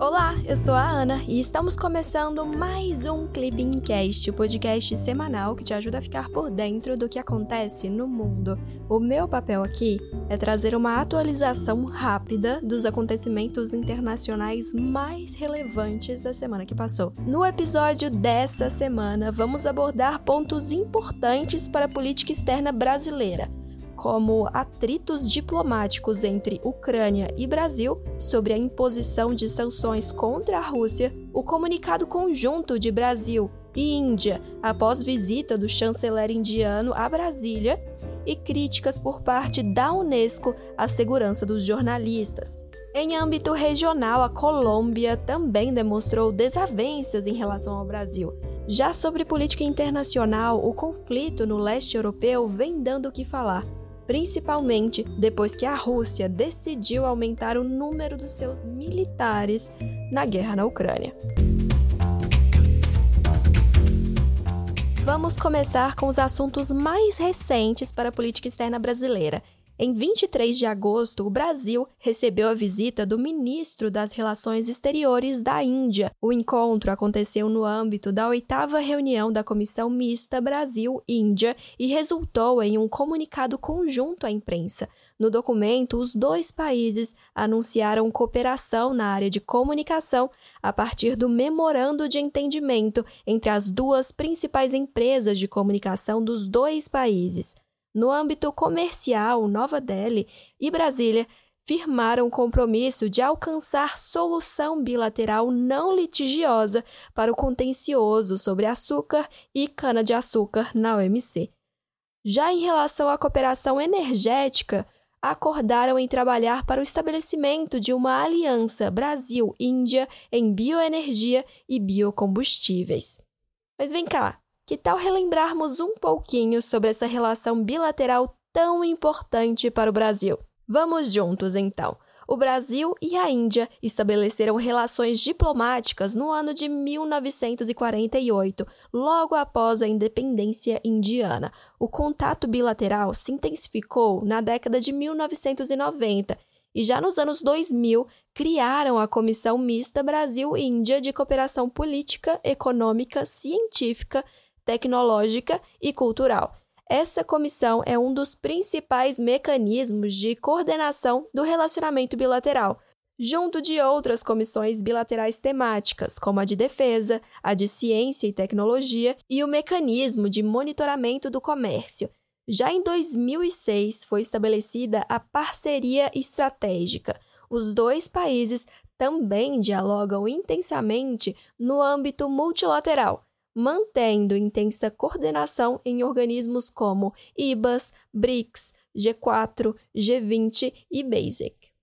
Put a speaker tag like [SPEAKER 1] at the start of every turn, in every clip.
[SPEAKER 1] Olá, eu sou a Ana e estamos começando mais um Clippingcast, o podcast semanal que te ajuda a ficar por dentro do que acontece no mundo. O meu papel aqui é trazer uma atualização rápida dos acontecimentos internacionais mais relevantes da semana que passou. No episódio dessa semana, vamos abordar pontos importantes para a política externa brasileira como atritos diplomáticos entre Ucrânia e Brasil sobre a imposição de sanções contra a Rússia, o comunicado conjunto de Brasil e Índia após visita do chanceler indiano a Brasília e críticas por parte da Unesco à segurança dos jornalistas. Em âmbito regional, a Colômbia também demonstrou desavenças em relação ao Brasil. Já sobre política internacional, o conflito no leste europeu vem dando o que falar principalmente depois que a Rússia decidiu aumentar o número dos seus militares na guerra na Ucrânia. Vamos começar com os assuntos mais recentes para a política externa brasileira. Em 23 de agosto, o Brasil recebeu a visita do ministro das Relações Exteriores da Índia. O encontro aconteceu no âmbito da oitava reunião da Comissão Mista Brasil-Índia e resultou em um comunicado conjunto à imprensa. No documento, os dois países anunciaram cooperação na área de comunicação a partir do memorando de entendimento entre as duas principais empresas de comunicação dos dois países. No âmbito comercial, Nova Delhi e Brasília firmaram o compromisso de alcançar solução bilateral não litigiosa para o contencioso sobre açúcar e cana-de-açúcar na OMC. Já em relação à cooperação energética, acordaram em trabalhar para o estabelecimento de uma aliança Brasil-Índia em bioenergia e biocombustíveis. Mas vem cá, que tal relembrarmos um pouquinho sobre essa relação bilateral tão importante para o Brasil? Vamos juntos, então. O Brasil e a Índia estabeleceram relações diplomáticas no ano de 1948, logo após a independência indiana. O contato bilateral se intensificou na década de 1990 e já nos anos 2000 criaram a Comissão Mista Brasil-Índia de Cooperação Política, Econômica, Científica tecnológica e cultural. Essa comissão é um dos principais mecanismos de coordenação do relacionamento bilateral, junto de outras comissões bilaterais temáticas, como a de defesa, a de ciência e tecnologia e o mecanismo de monitoramento do comércio. Já em 2006 foi estabelecida a parceria estratégica. Os dois países também dialogam intensamente no âmbito multilateral mantendo intensa coordenação em organismos como IBAS, BRICS, G4, G20 e BASIC.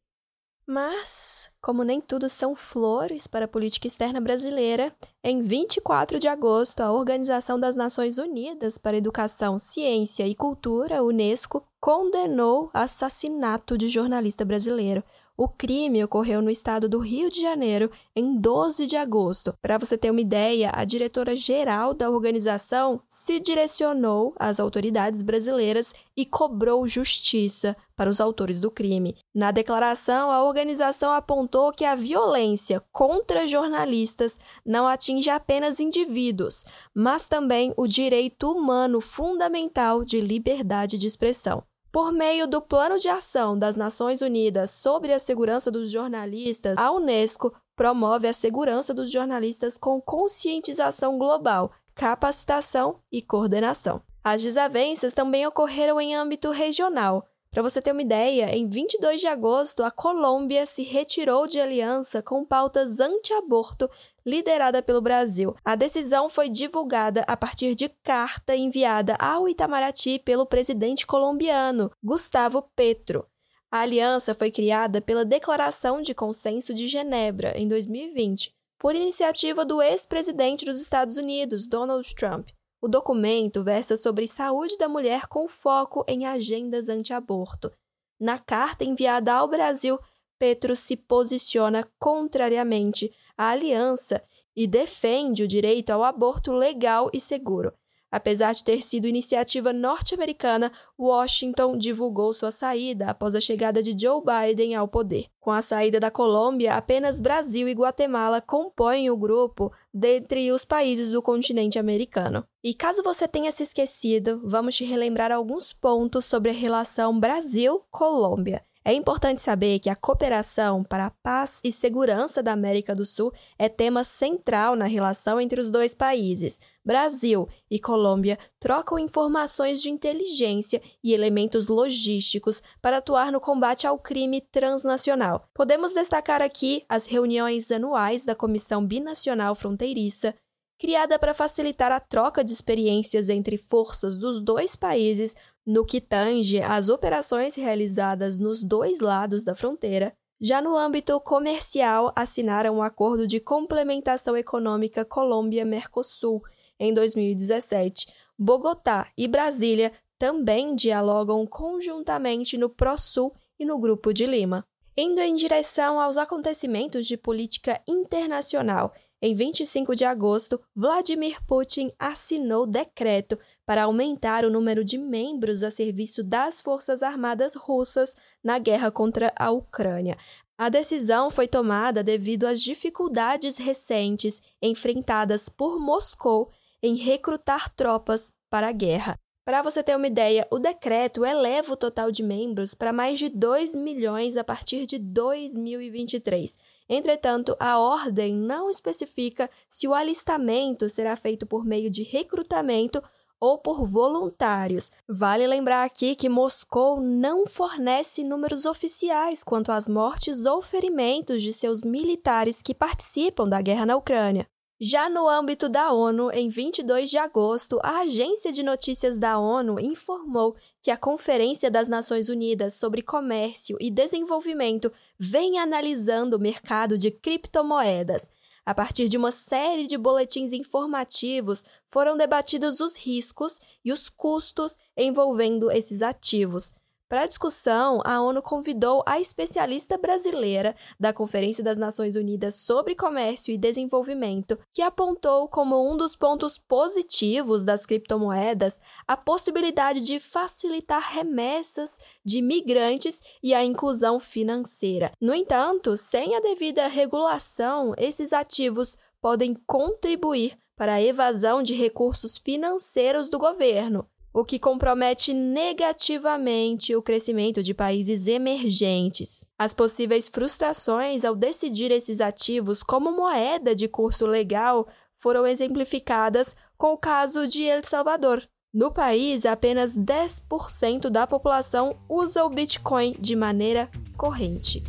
[SPEAKER 1] Mas, como nem tudo são flores para a política externa brasileira, em 24 de agosto, a Organização das Nações Unidas para Educação, Ciência e Cultura, UNESCO, condenou assassinato de jornalista brasileiro, o crime ocorreu no estado do Rio de Janeiro em 12 de agosto. Para você ter uma ideia, a diretora-geral da organização se direcionou às autoridades brasileiras e cobrou justiça para os autores do crime. Na declaração, a organização apontou que a violência contra jornalistas não atinge apenas indivíduos, mas também o direito humano fundamental de liberdade de expressão. Por meio do Plano de Ação das Nações Unidas sobre a Segurança dos Jornalistas, a Unesco promove a segurança dos jornalistas com conscientização global, capacitação e coordenação. As desavenças também ocorreram em âmbito regional. Para você ter uma ideia, em 22 de agosto, a Colômbia se retirou de aliança com pautas anti-aborto liderada pelo Brasil. A decisão foi divulgada a partir de carta enviada ao Itamaraty pelo presidente colombiano, Gustavo Petro. A aliança foi criada pela Declaração de Consenso de Genebra, em 2020, por iniciativa do ex-presidente dos Estados Unidos, Donald Trump. O documento versa sobre saúde da mulher com foco em agendas anti-aborto. Na carta enviada ao Brasil, Petro se posiciona contrariamente à aliança e defende o direito ao aborto legal e seguro. Apesar de ter sido iniciativa norte-americana, Washington divulgou sua saída após a chegada de Joe Biden ao poder. Com a saída da Colômbia, apenas Brasil e Guatemala compõem o grupo dentre os países do continente americano. E caso você tenha se esquecido, vamos te relembrar alguns pontos sobre a relação Brasil-Colômbia. É importante saber que a cooperação para a paz e segurança da América do Sul é tema central na relação entre os dois países. Brasil e Colômbia trocam informações de inteligência e elementos logísticos para atuar no combate ao crime transnacional. Podemos destacar aqui as reuniões anuais da Comissão Binacional Fronteiriça, criada para facilitar a troca de experiências entre forças dos dois países no que tange às operações realizadas nos dois lados da fronteira, já no âmbito comercial, assinaram o um acordo de complementação econômica Colômbia-Mercosul em 2017. Bogotá e Brasília também dialogam conjuntamente no ProSul e no Grupo de Lima. Indo em direção aos acontecimentos de política internacional, em 25 de agosto, Vladimir Putin assinou decreto para aumentar o número de membros a serviço das Forças Armadas russas na guerra contra a Ucrânia. A decisão foi tomada devido às dificuldades recentes enfrentadas por Moscou em recrutar tropas para a guerra. Para você ter uma ideia, o decreto eleva o total de membros para mais de 2 milhões a partir de 2023. Entretanto, a ordem não especifica se o alistamento será feito por meio de recrutamento ou por voluntários. Vale lembrar aqui que Moscou não fornece números oficiais quanto às mortes ou ferimentos de seus militares que participam da guerra na Ucrânia. Já no âmbito da ONU, em 22 de agosto, a agência de notícias da ONU informou que a Conferência das Nações Unidas sobre Comércio e Desenvolvimento vem analisando o mercado de criptomoedas. A partir de uma série de boletins informativos, foram debatidos os riscos e os custos envolvendo esses ativos. Para a discussão, a ONU convidou a especialista brasileira da Conferência das Nações Unidas sobre Comércio e Desenvolvimento, que apontou como um dos pontos positivos das criptomoedas a possibilidade de facilitar remessas de migrantes e a inclusão financeira. No entanto, sem a devida regulação, esses ativos podem contribuir para a evasão de recursos financeiros do governo, o que compromete negativamente o crescimento de países emergentes. As possíveis frustrações ao decidir esses ativos como moeda de curso legal foram exemplificadas com o caso de El Salvador. No país, apenas 10% da população usa o Bitcoin de maneira corrente.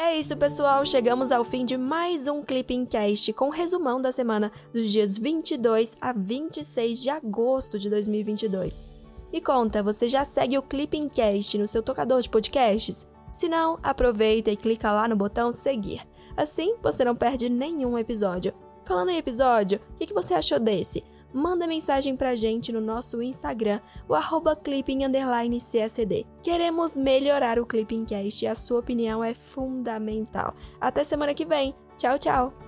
[SPEAKER 1] É isso, pessoal. Chegamos ao fim de mais um Clipping Cast com resumão da semana dos dias 22 a 26 de agosto de 2022. Me conta, você já segue o Clipping Cast no seu tocador de podcasts? Se não, aproveita e clica lá no botão seguir. Assim, você não perde nenhum episódio. Falando em episódio, o que você achou desse? Manda mensagem pra gente no nosso Instagram, o arroba clipping__csd. Queremos melhorar o Clippingcast e a sua opinião é fundamental. Até semana que vem. Tchau, tchau!